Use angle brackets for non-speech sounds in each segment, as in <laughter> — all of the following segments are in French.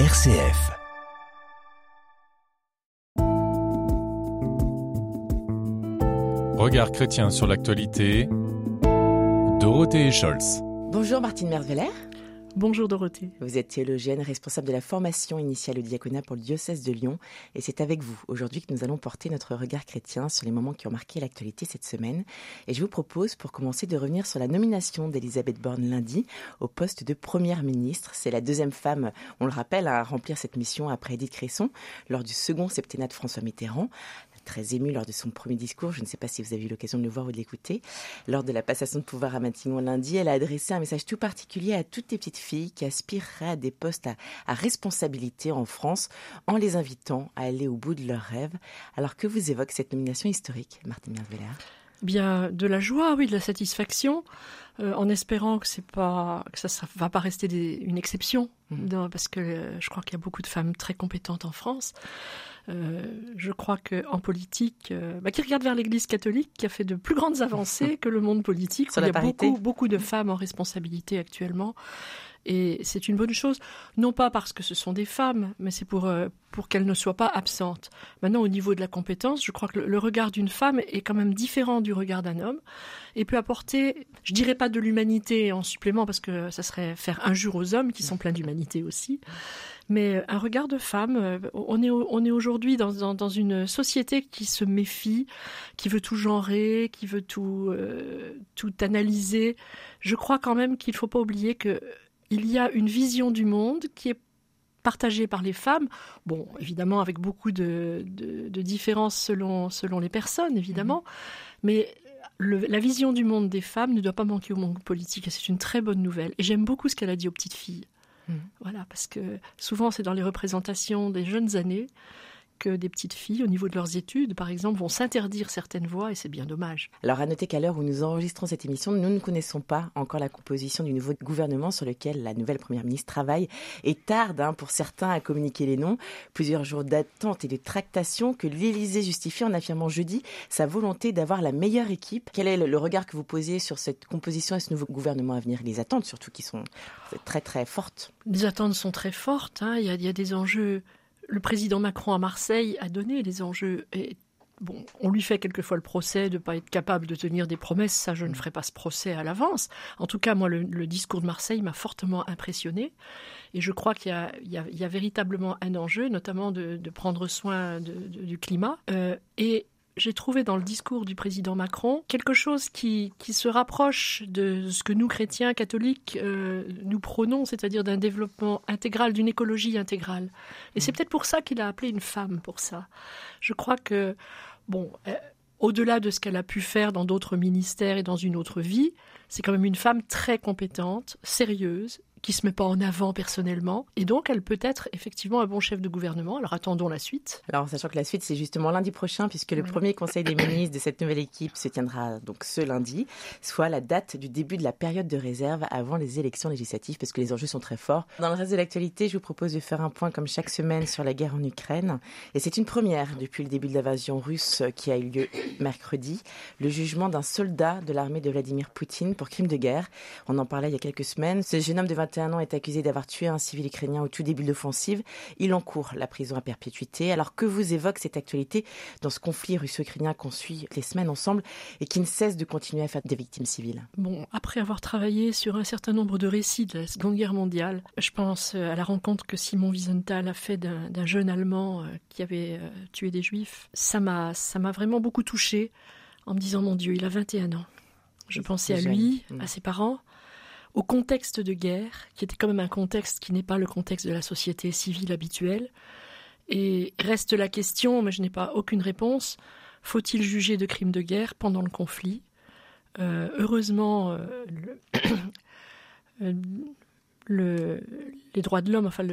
RCF. Regard chrétien sur l'actualité. Dorothée Scholz. Bonjour Martine Merveller. Bonjour Dorothée. Vous êtes théologienne, responsable de la formation initiale au diaconat pour le diocèse de Lyon. Et c'est avec vous aujourd'hui que nous allons porter notre regard chrétien sur les moments qui ont marqué l'actualité cette semaine. Et je vous propose pour commencer de revenir sur la nomination d'Elisabeth Borne lundi au poste de première ministre. C'est la deuxième femme, on le rappelle, à remplir cette mission après Edith Cresson lors du second septennat de François Mitterrand très ému lors de son premier discours. Je ne sais pas si vous avez eu l'occasion de le voir ou de l'écouter. Lors de la passation de pouvoir à Matignon lundi, elle a adressé un message tout particulier à toutes les petites filles qui aspireraient à des postes à, responsabilité en France en les invitant à aller au bout de leurs rêves. Alors que vous évoque cette nomination historique, Martine Merveller Bien, de la joie, oui, de la satisfaction, euh, en espérant que c'est pas que ça ne va pas rester une exception, mmh. parce que euh, je crois qu'il y a beaucoup de femmes très compétentes en France. Euh, je crois qu'en politique, euh, bah, qui regarde vers l'Église catholique, qui a fait de plus grandes avancées <laughs> que le monde politique, il y a beaucoup, beaucoup de femmes en responsabilité actuellement. Et c'est une bonne chose, non pas parce que ce sont des femmes, mais c'est pour, euh, pour qu'elles ne soient pas absentes. Maintenant, au niveau de la compétence, je crois que le, regard d'une femme est quand même différent du regard d'un homme et peut apporter, je dirais pas de l'humanité en supplément, parce que ça serait faire injure aux hommes qui sont pleins d'humanité aussi, mais un regard de femme. Euh, on est, on est aujourd'hui dans, dans, une société qui se méfie, qui veut tout genrer, qui veut tout, euh, tout analyser. Je crois quand même qu'il ne faut pas oublier que il y a une vision du monde qui est partagée par les femmes, bon, évidemment avec beaucoup de, de, différences selon, selon les personnes, évidemment, mhm. mais la vision du monde des femmes ne doit pas manquer au monde politique, et c'est une très bonne nouvelle. Et j'aime beaucoup ce qu'elle a dit aux petites filles. Mhm. Voilà, parce que souvent c'est dans les représentations des jeunes années que des petites filles, au niveau de leurs études, par exemple, vont s'interdire certaines voies et c'est bien dommage. Alors à noter qu'à l'heure où nous enregistrons cette émission, nous ne connaissons pas encore la composition du nouveau gouvernement sur lequel la nouvelle première ministre travaille et tarde hein, pour certains à communiquer les noms. Plusieurs jours d'attente et de tractation que l'Élysée justifie en affirmant jeudi sa volonté d'avoir la meilleure équipe. Quel est le regard que vous posez sur cette composition et ce nouveau gouvernement à venir? Les attentes surtout qui sont très très fortes. Les attentes sont très fortes. Hein. Il, y il y a des enjeux le président Macron à Marseille a donné les enjeux. Et bon, on lui fait quelquefois le procès de ne pas être capable de tenir des promesses. Ça, je ne ferai pas ce procès à l'avance. En tout cas, moi, le, discours de Marseille m'a fortement impressionné. Et je crois qu'il y, a véritablement un enjeu, notamment de, prendre soin du climat. Euh, et j'ai trouvé dans le discours du président Macron quelque chose qui, qui se rapproche de ce que nous, chrétiens catholiques, euh, nous prônons, c'est-à-dire d'un développement intégral, d'une écologie intégrale. Et c'est mm. peut-être pour ça qu'il a appelé une femme pour ça. Je crois que, bon, euh, au-delà de ce qu'elle a pu faire dans d'autres ministères et dans une autre vie, c'est quand même une femme très compétente, sérieuse, qui se met pas en avant personnellement. Et donc, elle peut être effectivement un bon chef de gouvernement. Alors, attendons la suite. Alors, sachant que la suite, c'est justement lundi prochain, puisque le premier conseil des ministres de cette nouvelle équipe se tiendra donc ce lundi, soit la date du début de la période de réserve avant les élections législatives, parce que les enjeux sont très forts. Dans le reste de l'actualité, je vous propose de faire un point, comme chaque semaine, sur la guerre en Ukraine. Et c'est une première depuis le début de l'invasion russe qui a eu lieu mercredi. Le jugement d'un soldat de l'armée de Vladimir Poutine pour crime de guerre. On en parlait il y a quelques semaines. Ce jeune homme de 20 21 ans est accusé d'avoir tué un civil ukrainien au tout début de l'offensive. Il encourt la prison à perpétuité. Alors que vous évoque cette actualité dans ce conflit russo-ukrainien qu'on suit les semaines ensemble et qui ne cesse de continuer à faire des victimes civiles? Bon, après avoir travaillé sur un certain nombre de récits de la Seconde Guerre mondiale, je pense à la rencontre que Simon Wiesenthal a fait d'un jeune Allemand euh, qui avait euh, tué des Juifs. Ça m'a vraiment beaucoup touché en me disant, mon Dieu, il a 21 ans. Je pensais à lui, à ses parents, au contexte de guerre, qui était quand même un contexte qui n'est pas le contexte de la société civile habituelle. Et reste la question, mais je n'ai pas aucune réponse, faut-il juger de crimes de guerre pendant le conflit? Euh, Heureusement, euh, le, <clears throat> le, les droits de l'homme, enfin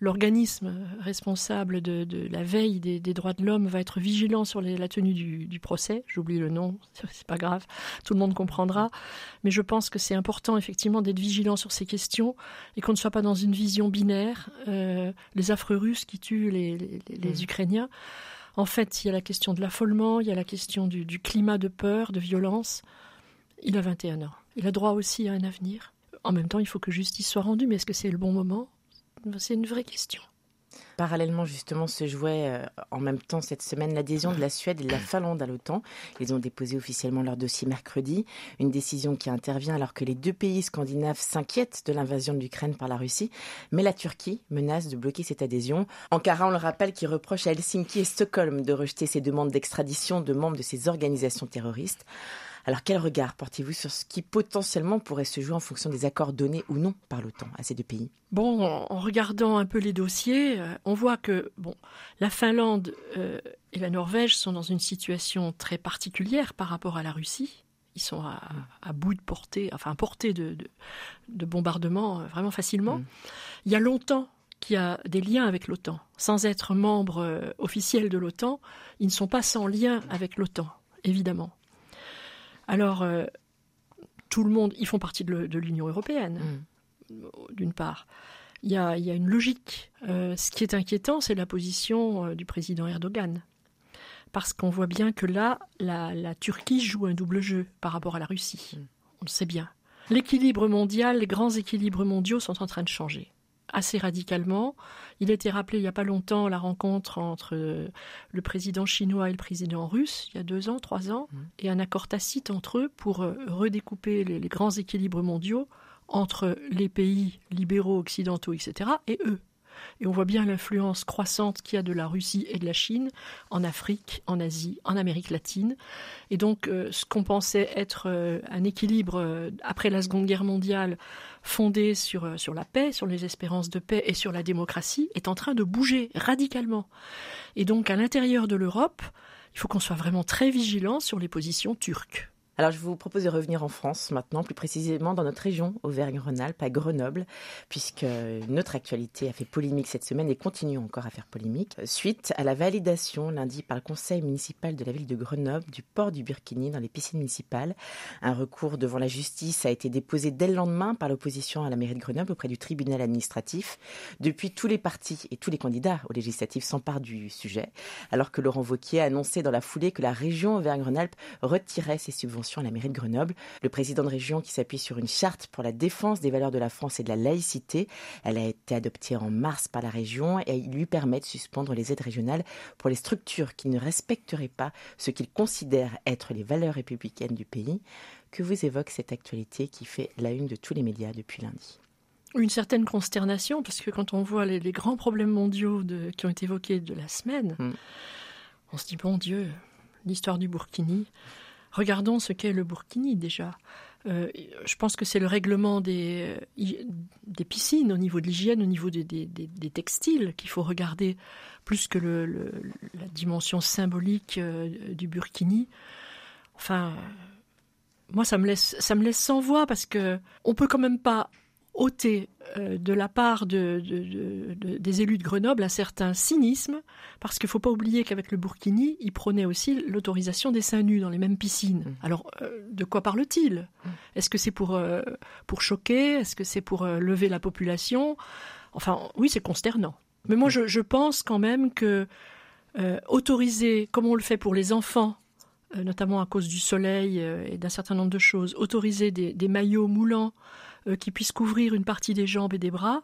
l'organisme responsable de, de, la veille des, des droits de l'homme va être vigilant sur les, la tenue du, du procès. J'oublie le nom, <laughs> c'est pas grave, tout le monde comprendra. Mais je pense que c'est important effectivement d'être vigilant sur ces questions et qu'on ne soit pas dans une vision binaire. Euh, les affreux Russes qui tuent les, les, les mmh. Ukrainiens. En fait, il y a la question de l'affolement, il y a la question du, du climat de peur, de violence. Il a 21 ans. Il a droit aussi à un avenir. En même temps, il faut que justice soit rendue, mais est-ce que c'est le bon moment? C'est une vraie question. Parallèlement, justement, se jouait euh, en même temps cette semaine l'adhésion de la Suède et de la Finlande à l'OTAN. Ils ont déposé officiellement leur dossier mercredi. Une décision qui intervient alors que les deux pays scandinaves s'inquiètent de l'invasion de l'Ukraine par la Russie. Mais la Turquie menace de bloquer cette adhésion. Ankara, on le rappelle, qui reproche à Helsinki et Stockholm de rejeter ces demandes d'extradition de membres de ces organisations terroristes. Alors quel regard portez-vous sur ce qui potentiellement pourrait se jouer en fonction des accords donnés ou non par l'OTAN à ces deux pays? Bon, en regardant un peu les dossiers, euh, on voit que bon, la Finlande euh, et la Norvège sont dans une situation très particulière par rapport à la Russie. Ils sont à, mm. bout de portée, enfin à portée de, de, bombardement euh, vraiment facilement. Mm. Il y a longtemps qu'il y a des liens avec l'OTAN. Sans être membre officiel de l'OTAN, ils ne sont pas sans lien avec l'OTAN, évidemment. Alors, euh, tout le monde, ils font partie de l'Union européenne, mm. d'une part. Il y, a, une logique. Euh, ce qui est inquiétant, c'est la position euh, du président Erdogan. Parce qu'on voit bien que là, la, Turquie joue un double jeu par rapport à la Russie. Mm. On le sait bien. L'équilibre mondial, les grands équilibres mondiaux sont en train de changer assez radicalement. Il a été rappelé il n'y a pas longtemps la rencontre entre le président chinois et le président russe, il y a deux ans, trois ans, mmh. et un accord tacite entre eux pour euh, redécouper les grands équilibres mondiaux entre les pays libéraux occidentaux, etc., et eux. Et on voit bien l'influence croissante qu'il y a de la Russie et de la Chine en Afrique, en Asie, en Amérique latine. Et donc, euh, ce qu'on pensait être euh, un équilibre euh, après la Seconde Guerre mondiale fondé sur, sur la paix, sur les espérances de paix et sur la démocratie est en train de bouger radicalement. Et donc, à l'intérieur de l'Europe, il faut qu'on soit vraiment très vigilant sur les positions turques. Alors je vous propose de revenir en France maintenant, plus précisément dans notre région, Auvergne-Rhône-Alpes, à Grenoble, puisque notre actualité a fait polémique cette semaine et continue encore à faire polémique, suite à la validation lundi par le conseil municipal de la ville de Grenoble du port du burkini dans les piscines municipales. Un recours devant la justice a été déposé dès le lendemain par l'opposition à la mairie de Grenoble auprès du tribunal administratif. Depuis, tous les partis et tous les candidats aux législatives s'emparent du sujet, alors que Laurent Vauquier a annoncé dans la foulée que la région Auvergne-Rhône-Alpes retirait ses subventions à la mairie de Grenoble. Le président de région qui s'appuie sur une charte pour la défense des valeurs de la France et de la laïcité. Elle a été adoptée en mars par la région et il lui permet de suspendre les aides régionales pour les structures qui ne respecteraient pas ce qu'il considère être les valeurs républicaines du pays. Que vous évoque cette actualité qui fait la une de tous les médias depuis lundi? Une certaine consternation, parce que quand on voit les, grands problèmes mondiaux qui ont été évoqués de la semaine, hmm. on se dit, bon Dieu, l'histoire du Burkini, Regardons ce qu'est le Burkini déjà. Euh, je pense que c'est le règlement des, euh, des piscines au niveau de l'hygiène, au niveau des, textiles qu'il faut regarder plus que la dimension symbolique euh, du Burkini. Enfin, moi ça me laisse ça me laisse sans voix parce que on peut quand même pas ôter euh, de la part de, des élus de Grenoble un certain cynisme, parce qu'il ne faut pas oublier qu'avec le Burkini, il prônait aussi l'autorisation des seins nus dans les mêmes piscines. Mm. Alors, euh, de quoi parle-t-il? Mm. Est-ce que c'est pour, euh, pour choquer? Est-ce que c'est pour lever la population? Enfin, oui, c'est consternant. Mais moi, mm. je, pense quand même que autoriser, comme on le fait pour les enfants, notamment à cause du soleil et d'un certain nombre de choses, autoriser des maillots moulants, qui puisse couvrir une partie des jambes et des bras,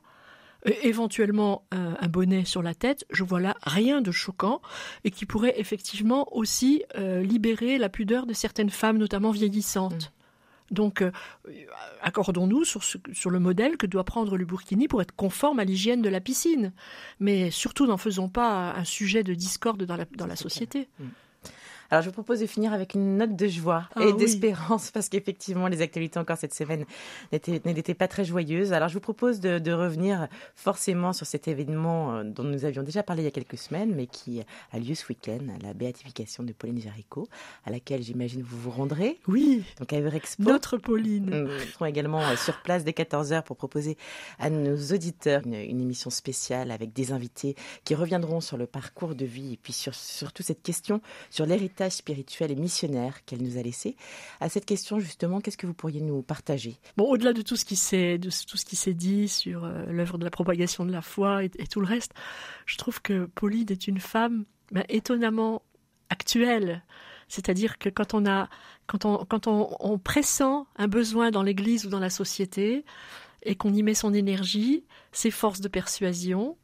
euh, éventuellement un, bonnet sur la tête, je vois là rien de choquant et qui pourrait effectivement aussi euh, libérer la pudeur de certaines femmes, notamment vieillissantes. Mm. Donc, accordons-nous sur, sur, le modèle que doit prendre le burkini pour être conforme à l'hygiène de la piscine. Mais surtout, n'en faisons pas un sujet de discorde dans la, dans la société. Mm. Alors, je vous propose de finir avec une note de joie ah et d'espérance, <laughs> parce qu'effectivement, les actualités encore cette semaine n'étaient pas très joyeuses. Alors, je vous propose de, revenir forcément sur cet événement euh, dont nous avions déjà parlé il y a quelques semaines, mais qui a lieu ce week-end, la béatification de Pauline Jaricot, à laquelle j'imagine vous vous rendrez. Oui. Donc, à Eurexpo. Notre Pauline. Nous serons également euh, sur place dès 14h pour proposer à nos auditeurs une, émission spéciale avec des invités qui reviendront sur le parcours de vie et puis sur, surtout cette question sur l'héritage spirituel et missionnaire qu'elle nous a laissé. À cette question, justement, qu'est-ce que vous pourriez nous partager? Bon, au-delà de tout ce qui s'est, de tout ce qui s'est dit sur euh, l'œuvre de la propagation de la foi et, tout le reste, je trouve que Pauline est une femme ben, étonnamment actuelle. C'est-à-dire que quand on a, quand on, quand on, on pressent un besoin dans l'Église ou dans la société, et qu'on y met son énergie, ses forces de persuasion,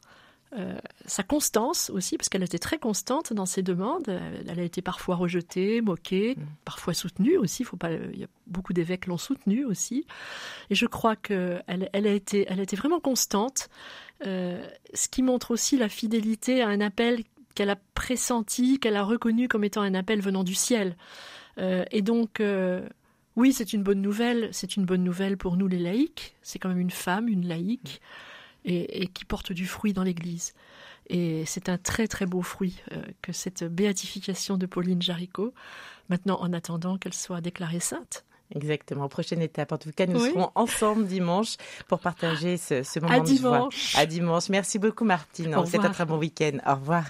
euh, sa constance aussi, parce qu'elle était très constante dans ses demandes. Elle a été parfois rejetée, moquée, mm. parfois soutenue aussi. Faut pas, il y a beaucoup d'évêques l'ont soutenue aussi. Et je crois qu'elle elle a, été, elle a été vraiment constante, euh, ce qui montre aussi la fidélité à un appel qu'elle a pressenti, qu'elle a reconnu comme étant un appel venant du ciel. Euh, et donc, oui, c'est une bonne nouvelle. C'est une bonne nouvelle pour nous les laïcs. C'est quand même une femme, une laïque et, qui porte du fruit dans l'Église. Et c'est un très très beau fruit euh, que cette béatification de Pauline Jaricot, maintenant en attendant qu'elle soit déclarée sainte. Exactement. Prochaine étape. En tout cas, nous serons ensemble dimanche pour partager ce, ce moment à dimanche. À dimanche. Merci beaucoup, Martine. C'est un très bon week-end. Au revoir.